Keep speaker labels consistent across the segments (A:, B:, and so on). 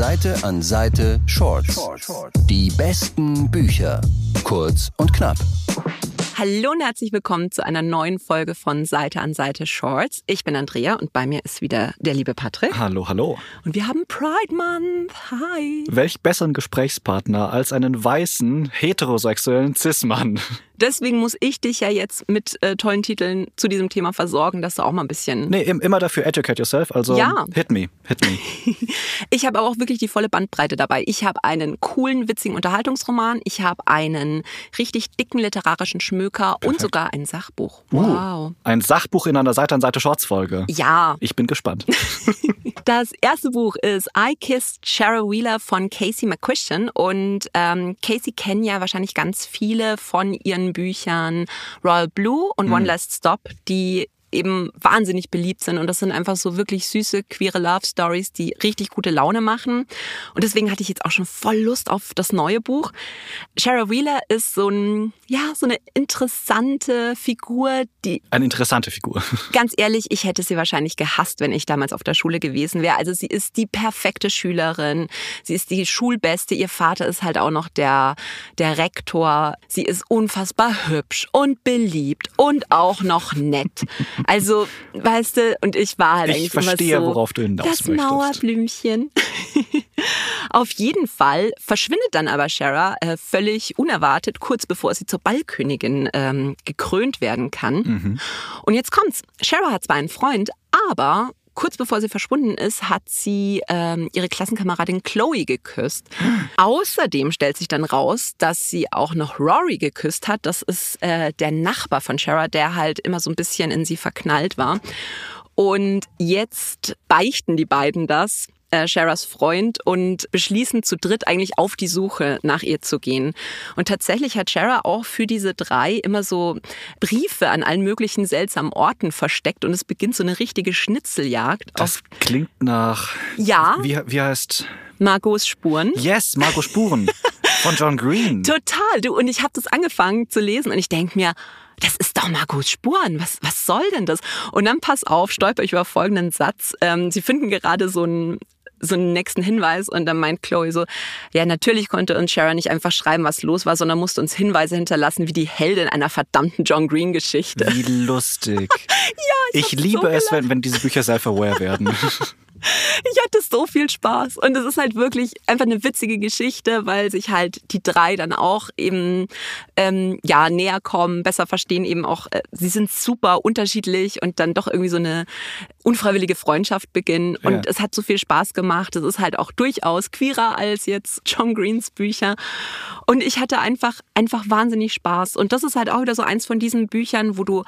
A: Seite an Seite Shorts. Die besten Bücher. Kurz und knapp.
B: Hallo und herzlich willkommen zu einer neuen Folge von Seite an Seite Shorts. Ich bin Andrea und bei mir ist wieder der liebe Patrick.
C: Hallo, hallo.
B: Und wir haben Pride Month. Hi.
C: Welch besseren Gesprächspartner als einen weißen, heterosexuellen Cis-Mann?
B: Deswegen muss ich dich ja jetzt mit äh, tollen Titeln zu diesem Thema versorgen, dass du auch mal ein bisschen.
C: Nee, immer dafür educate yourself. Also
B: Ja.
C: hit me, hit me.
B: Ich habe aber auch wirklich die volle Bandbreite dabei. Ich habe einen coolen, witzigen Unterhaltungsroman. Ich habe einen richtig dicken literarischen Schmöker und sogar ein Sachbuch. Wow.
C: Ein Sachbuch in einer Seite an Seite Shorts-Folge.
B: Ja,
C: Ich bin gespannt.
B: Das erste Buch ist I Kissed Shara Wheeler von Casey McCuistion. Und ähm, Casey kennen ja wahrscheinlich ganz viele von ihren Büchern Royal Blue und One Last Stop, die eben wahnsinnig beliebt sind. Und das sind einfach so wirklich süße, queere Love Stories, die richtig gute Laune machen. Und deswegen hatte ich jetzt auch schon voll Lust auf das neue Buch. Shara Wheeler ist so ein, ja, so eine interessante Figur, die
C: Eine interessante Figur.
B: Ganz ehrlich, ich hätte sie wahrscheinlich gehasst, wenn ich damals auf der Schule gewesen wäre. Also sie ist die perfekte Schülerin. Sie ist die Schulbeste. Ihr Vater ist halt auch noch der, der Rektor. Sie ist unfassbar hübsch und beliebt und auch noch nett. Also, weißt du, und ich war halt
C: Ich
B: eigentlich
C: verstehe,
B: immer so,
C: worauf du hinaus
B: Das
C: möchtest.
B: Mauerblümchen. Auf jeden Fall verschwindet dann aber Shara äh, völlig unerwartet, kurz bevor sie zur Ballkönigin ähm, gekrönt werden kann.
C: Mhm.
B: Und jetzt kommt's. Shara hat zwar einen Freund, aber kurz bevor sie verschwunden ist, hat sie ähm, ihre Klassenkameradin Chloe geküsst. Außerdem stellt sich dann raus, dass sie auch noch Rory geküsst hat. Das ist äh, der Nachbar von Shara, der halt immer so ein bisschen in sie verknallt war. Und jetzt beichten die beiden das, äh, Sharas Freund, und beschließen zu dritt eigentlich auf die Suche nach ihr zu gehen. Und tatsächlich hat Shara auch für diese drei immer so Briefe an allen möglichen seltsamen Orten versteckt und es beginnt so eine richtige Schnitzeljagd
C: Das klingt nach.
B: Ja.
C: Wie, wie heißt.
B: Margos Spuren.
C: Yes, Margot Spuren. Von John Green.
B: Total, du. Und ich habe das angefangen zu lesen und ich denk mir, das ist doch Margos Spuren. Was, was soll denn das? Und dann pass auf, stolper ich über folgenden Satz. Ähm, sie finden gerade so einen so einen nächsten Hinweis und dann meint Chloe so, ja, natürlich konnte uns Sharon nicht einfach schreiben, was los war, sondern musste uns Hinweise hinterlassen, wie die Heldin einer verdammten John Green Geschichte.
C: Wie lustig. ja, ich,
B: hab
C: liebe
B: so
C: es, wenn, wenn diese Bücher self-aware werden.
B: Ich hatte so viel Spaß. Und es ist halt wirklich einfach eine witzige Geschichte, weil sich halt die drei dann auch eben ähm, ja näher kommen, besser verstehen eben auch. Äh, sie sind super unterschiedlich und dann doch irgendwie so eine unfreiwillige Freundschaft beginnen. Und
C: Ja.
B: es hat so viel Spaß gemacht. Es ist halt auch durchaus queerer als jetzt John Greens Bücher. Und ich hatte einfach einfach wahnsinnig Spaß. Und das ist halt auch wieder so eins von diesen Büchern, wo du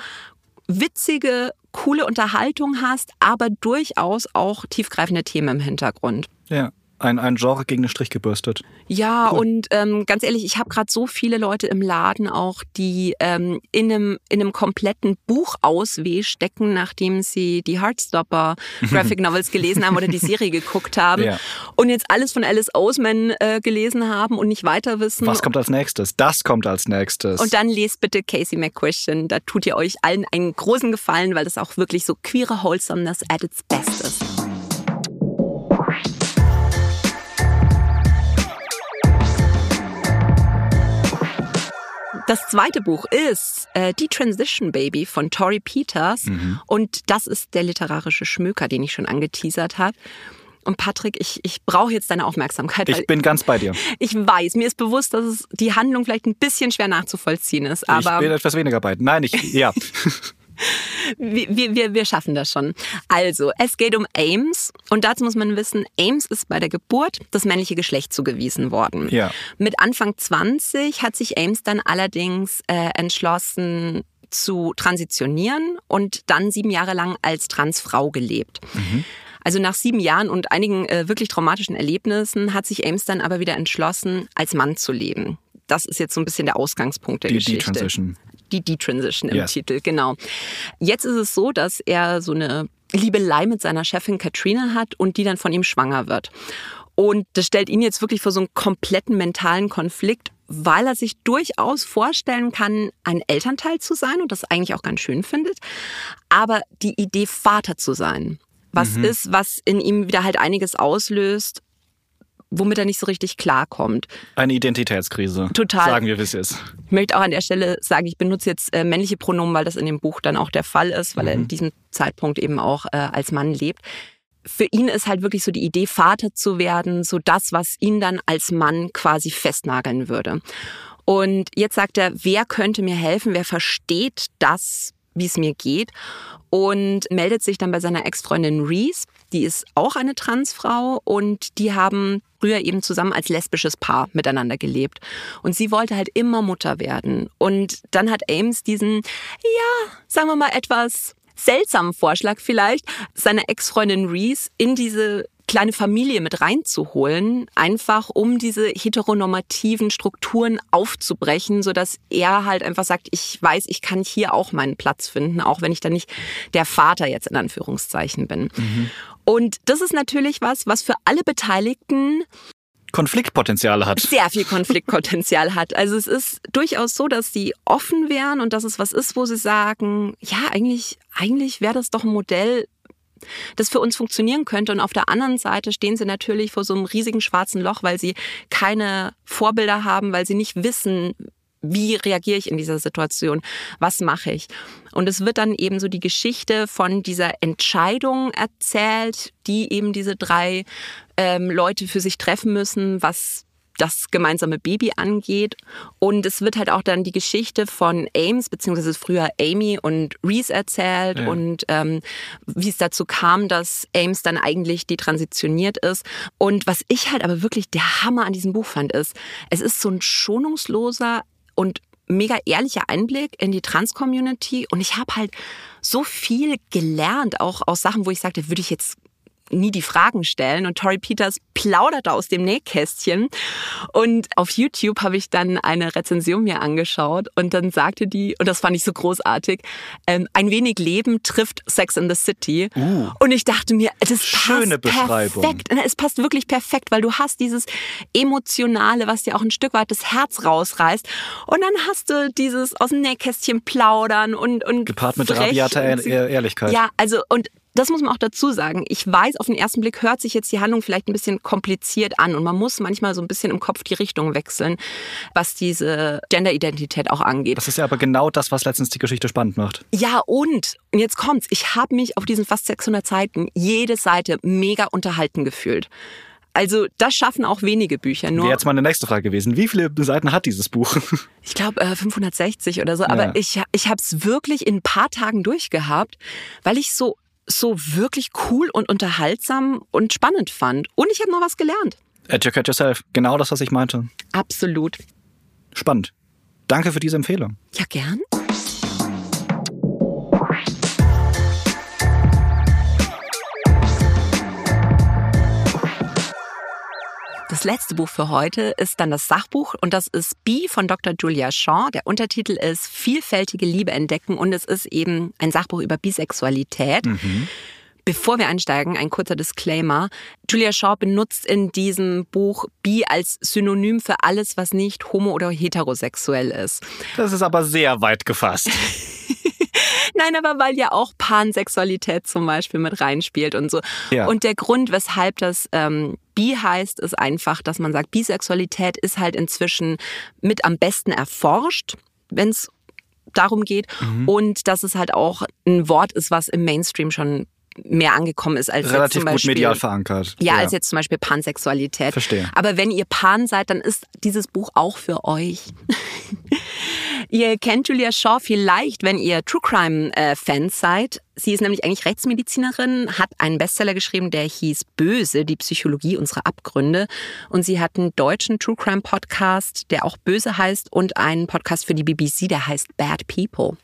B: witzige, coole Unterhaltung hast, aber durchaus auch tiefgreifende Themen im Hintergrund.
C: ja. Ein, ein Genre gegen den Strich gebürstet.
B: Ja, und ähm, ganz ehrlich, ich habe gerade so viele Leute im Laden auch, die ähm, in, einem, in einem kompletten Buchausweh stecken, nachdem sie die Heartstopper Graphic Novels gelesen haben oder die Serie geguckt haben
C: Ja.
B: und jetzt alles von Alice Oseman äh, gelesen haben und nicht weiter wissen.
C: Was kommt als nächstes? Das kommt als nächstes.
B: Und dann lest bitte Casey McQuestion. Da tut ihr euch allen einen großen Gefallen, weil das auch wirklich so queere Wholesomeness at its best ist. Das zweite Buch ist äh, Die Transition Baby von Tori Peters. Und das ist der literarische Schmöker, den ich schon angeteasert habe. Und Patrick, ich, ich brauche jetzt deine Aufmerksamkeit.
C: ich bin ganz bei dir.
B: ich weiß, mir ist bewusst, dass es die Handlung vielleicht ein bisschen schwer nachzuvollziehen ist,
C: ich
B: aber
C: bin etwas weniger bei. Nein, ich. Ja.
B: wir, wir, wir- schaffen das schon. Also, es geht um Ames und dazu muss man wissen, Ames ist bei der Geburt das männliche Geschlecht zugewiesen worden.
C: Ja.
B: Mit Anfang 20 hat sich Ames dann allerdings äh, entschlossen zu transitionieren und dann sieben Jahre lang als Transfrau gelebt. Also nach sieben Jahren und einigen äh, wirklich traumatischen Erlebnissen hat sich Ames dann aber wieder entschlossen, als Mann zu leben. Das ist jetzt so ein bisschen der Ausgangspunkt der
C: Die
B: Geschichte.
C: Detransition.
B: Die Detransition im
C: Yes.
B: Titel, genau. Jetzt ist es so, dass er so eine Liebelei mit seiner Chefin Katrina hat und die dann von ihm schwanger wird. Und das stellt ihn jetzt wirklich vor so einen kompletten mentalen Konflikt, weil er sich durchaus vorstellen kann, ein Elternteil zu sein und das eigentlich auch ganz schön findet. Aber die Idee, Vater zu sein, was ist, was in ihm wieder halt einiges auslöst, womit er nicht so richtig klarkommt.
C: Eine Identitätskrise.
B: Total.
C: Sagen wir, wie es ist.
B: Ich möchte auch an der Stelle sagen, ich benutze jetzt äh, männliche Pronomen, weil das in dem Buch dann auch der Fall ist, weil mhm. er in diesem Zeitpunkt eben auch äh, als Mann lebt. Für ihn ist halt wirklich so die Idee, Vater zu werden, so das, was ihn dann als Mann quasi festnageln würde. Und jetzt sagt er, wer könnte mir helfen? Wer versteht das, wie es mir geht? Und meldet sich dann bei seiner Ex-Freundin Reese. Die ist auch eine Transfrau und die haben früher eben zusammen als lesbisches Paar miteinander gelebt. Und sie wollte halt immer Mutter werden. Und dann hat Ames diesen, ja, sagen wir mal etwas seltsamen Vorschlag vielleicht, seine Ex-Freundin Reese in diese kleine Familie mit reinzuholen, einfach um diese heteronormativen Strukturen aufzubrechen, so dass er halt einfach sagt, ich weiß, ich kann hier auch meinen Platz finden, auch wenn ich dann nicht der Vater jetzt in Anführungszeichen bin. Mhm. Und das ist natürlich was, was für alle Beteiligten
C: Konfliktpotenzial hat.
B: Sehr viel Konfliktpotenzial hat. Also es ist durchaus so, dass sie offen wären und dass es was ist, wo sie sagen, ja, eigentlich, eigentlich wäre das doch ein Modell, das für uns funktionieren könnte. Und auf der anderen Seite stehen sie natürlich vor so einem riesigen schwarzen Loch, weil sie keine Vorbilder haben, weil sie nicht wissen, wie reagiere ich in dieser Situation? Was mache ich? Und es wird dann eben so die Geschichte von dieser Entscheidung erzählt, die eben diese drei ähm, Leute für sich treffen müssen, was das gemeinsame Baby angeht. Und es wird halt auch dann die Geschichte von Ames, beziehungsweise früher Amy und Reese erzählt ja. und ähm, wie es dazu kam, dass Ames dann eigentlich detransitioniert ist. Und was ich halt aber wirklich der Hammer an diesem Buch fand, ist, es ist so ein schonungsloser, und mega ehrlicher Einblick in die Trans-Community. Und ich habe halt so viel gelernt, auch aus Sachen, wo ich sagte, würde ich jetzt nie die Fragen stellen. Und Tori Peters plauderte aus dem Nähkästchen. Und auf YouTube habe ich dann eine Rezension mir angeschaut und dann sagte die, und das fand ich so großartig, ähm, ein wenig Leben trifft Sex in the City. Uh, und ich dachte mir, das schöne passt Beschreibung. perfekt. Es passt wirklich perfekt, weil du hast dieses Emotionale, was dir auch ein Stück weit das Herz rausreißt. Und dann hast du dieses aus dem Nähkästchen plaudern und, und
C: gepaart mit rabiater Ehrlichkeit.
B: Ja, also und das muss man auch dazu sagen. Ich weiß, auf den ersten Blick hört sich jetzt die Handlung vielleicht ein bisschen kompliziert an und man muss manchmal so ein bisschen im Kopf die Richtung wechseln, was diese Genderidentität auch angeht.
C: Das ist ja aber genau das, was letztens die Geschichte spannend macht.
B: Ja, und, und jetzt kommt's. Ich habe mich auf diesen fast 600 Seiten jede Seite mega unterhalten gefühlt. Also das schaffen auch wenige Bücher.
C: Wäre jetzt meine nächste Frage gewesen. Wie viele Seiten hat dieses Buch?
B: Ich glaube äh, 560 oder so. Aber ja. ich, ich habe es wirklich in ein paar Tagen durchgehabt, weil ich so so wirklich cool und unterhaltsam und spannend fand. Und ich habe noch was gelernt.
C: Educate yourself. Genau das, was ich meinte.
B: Absolut.
C: Spannend. Danke für diese Empfehlung.
B: Ja, gern. Das letzte Buch für heute ist dann das Sachbuch und das ist B von Dr. Julia Shaw. Der Untertitel ist Vielfältige Liebe entdecken und es ist eben ein Sachbuch über Bisexualität. Mhm. Bevor wir einsteigen, ein kurzer Disclaimer. Julia Shaw benutzt in diesem Buch bi als Synonym für alles, was nicht homo- oder heterosexuell ist.
C: Das ist aber sehr weit gefasst.
B: Nein, aber weil ja auch Pansexualität zum Beispiel mit reinspielt und so. Ja. Und der Grund, weshalb das ähm, Bi heißt, ist einfach, dass man sagt, Bisexualität ist halt inzwischen mit am besten erforscht, wenn es darum geht. Mhm. Und dass es halt auch ein Wort ist, was im Mainstream schon mehr angekommen ist als
C: relativ
B: jetzt zum Beispiel,
C: gut medial verankert.
B: Ja, ja, als jetzt zum Beispiel Pansexualität.
C: Verstehe.
B: Aber wenn ihr Pan seid, dann ist dieses Buch auch für euch. ihr kennt Julia Shaw vielleicht, wenn ihr True Crime äh, seid. Sie ist nämlich eigentlich Rechtsmedizinerin, hat einen Bestseller geschrieben, der hieß Böse, die Psychologie unserer Abgründe. Und sie hat einen deutschen True Crime Podcast, der auch Böse heißt, und einen Podcast für die BBC, der heißt Bad People.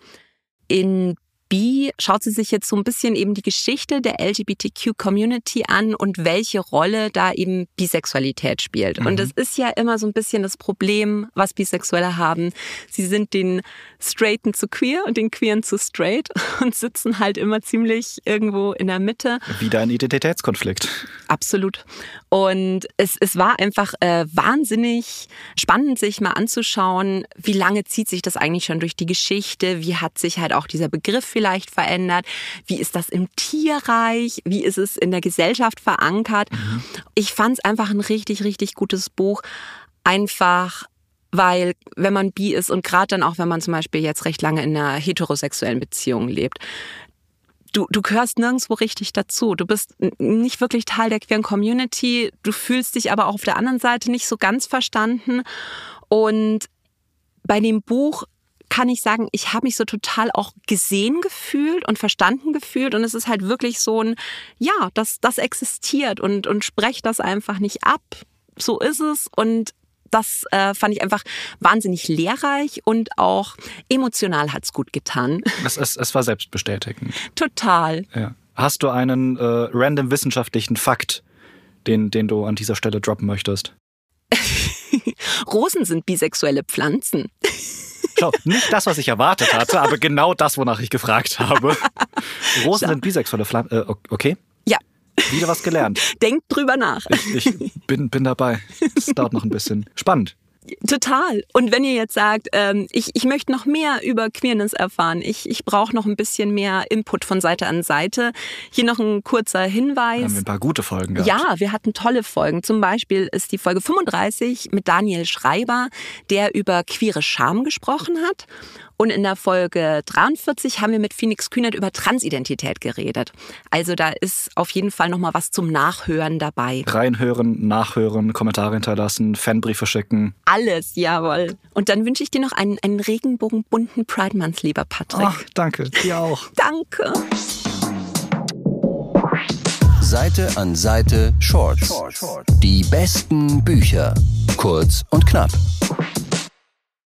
B: In B schaut sie sich jetzt so ein bisschen eben die Geschichte der LGBTQ-Community an und welche Rolle da eben Bisexualität spielt. Mhm. Und das ist ja immer so ein bisschen das Problem, was Bisexuelle haben. Sie sind den Straighten zu queer und den Queeren zu straight und sitzen halt immer ziemlich irgendwo in der Mitte.
C: Wieder ein Identitätskonflikt.
B: Absolut. Und es, es war einfach äh, wahnsinnig spannend, sich mal anzuschauen, wie lange zieht sich das eigentlich schon durch die Geschichte, wie hat sich halt auch dieser Begriff vielleicht verändert? Wie ist das im Tierreich? Wie ist es in der Gesellschaft verankert? Mhm. Ich fand es einfach ein richtig, richtig gutes Buch. Einfach weil wenn man bi ist und gerade dann auch, wenn man zum Beispiel jetzt recht lange in einer heterosexuellen Beziehung lebt, du, du gehörst nirgendwo richtig dazu. Du bist nicht wirklich Teil der queeren Community. Du fühlst dich aber auch auf der anderen Seite nicht so ganz verstanden. Und bei dem Buch kann ich sagen, ich habe mich so total auch gesehen gefühlt und verstanden gefühlt. Und es ist halt wirklich so ein, ja, das, das existiert und, und sprecht das einfach nicht ab. So ist es. Und das äh, fand ich einfach wahnsinnig lehrreich und auch emotional hat's gut getan.
C: Es, es, es war selbstbestätigend.
B: Total.
C: Ja. Hast du einen äh, random wissenschaftlichen Fakt, den, den du an dieser Stelle droppen möchtest?
B: Rosen sind bisexuelle Pflanzen.
C: Schau, nicht das, was ich erwartet hatte, aber genau das, wonach ich gefragt habe. Rosen Schau. sind bisexuelle Pflanzen. Äh, okay.
B: Ja,
C: wieder was gelernt.
B: Denkt drüber nach.
C: Ich, ich bin, bin dabei. Es dauert noch ein bisschen. Spannend.
B: Total. Und wenn ihr jetzt sagt, ähm, ich, ich möchte noch mehr über Queerness erfahren, ich, ich brauche noch ein bisschen mehr Input von Seite an Seite, hier noch ein kurzer Hinweis.
C: Haben wir ein paar gute Folgen gehabt.
B: Ja, wir hatten tolle Folgen. Zum Beispiel ist die Folge 35 mit Daniel Schreiber, der über queere Scham gesprochen hat. Und in der Folge 43 haben wir mit Phoenix Kühnert über Transidentität geredet. Also da ist auf jeden Fall nochmal was zum Nachhören dabei.
C: Reinhören, nachhören, Kommentare hinterlassen, Fanbriefe schicken.
B: Alles, jawohl. Und dann wünsche ich dir noch einen, einen regenbogenbunten Pride Month, lieber Patrick.
C: Ach, danke, dir auch.
B: danke.
A: Seite an Seite Shorts. Die besten Bücher. Kurz und knapp.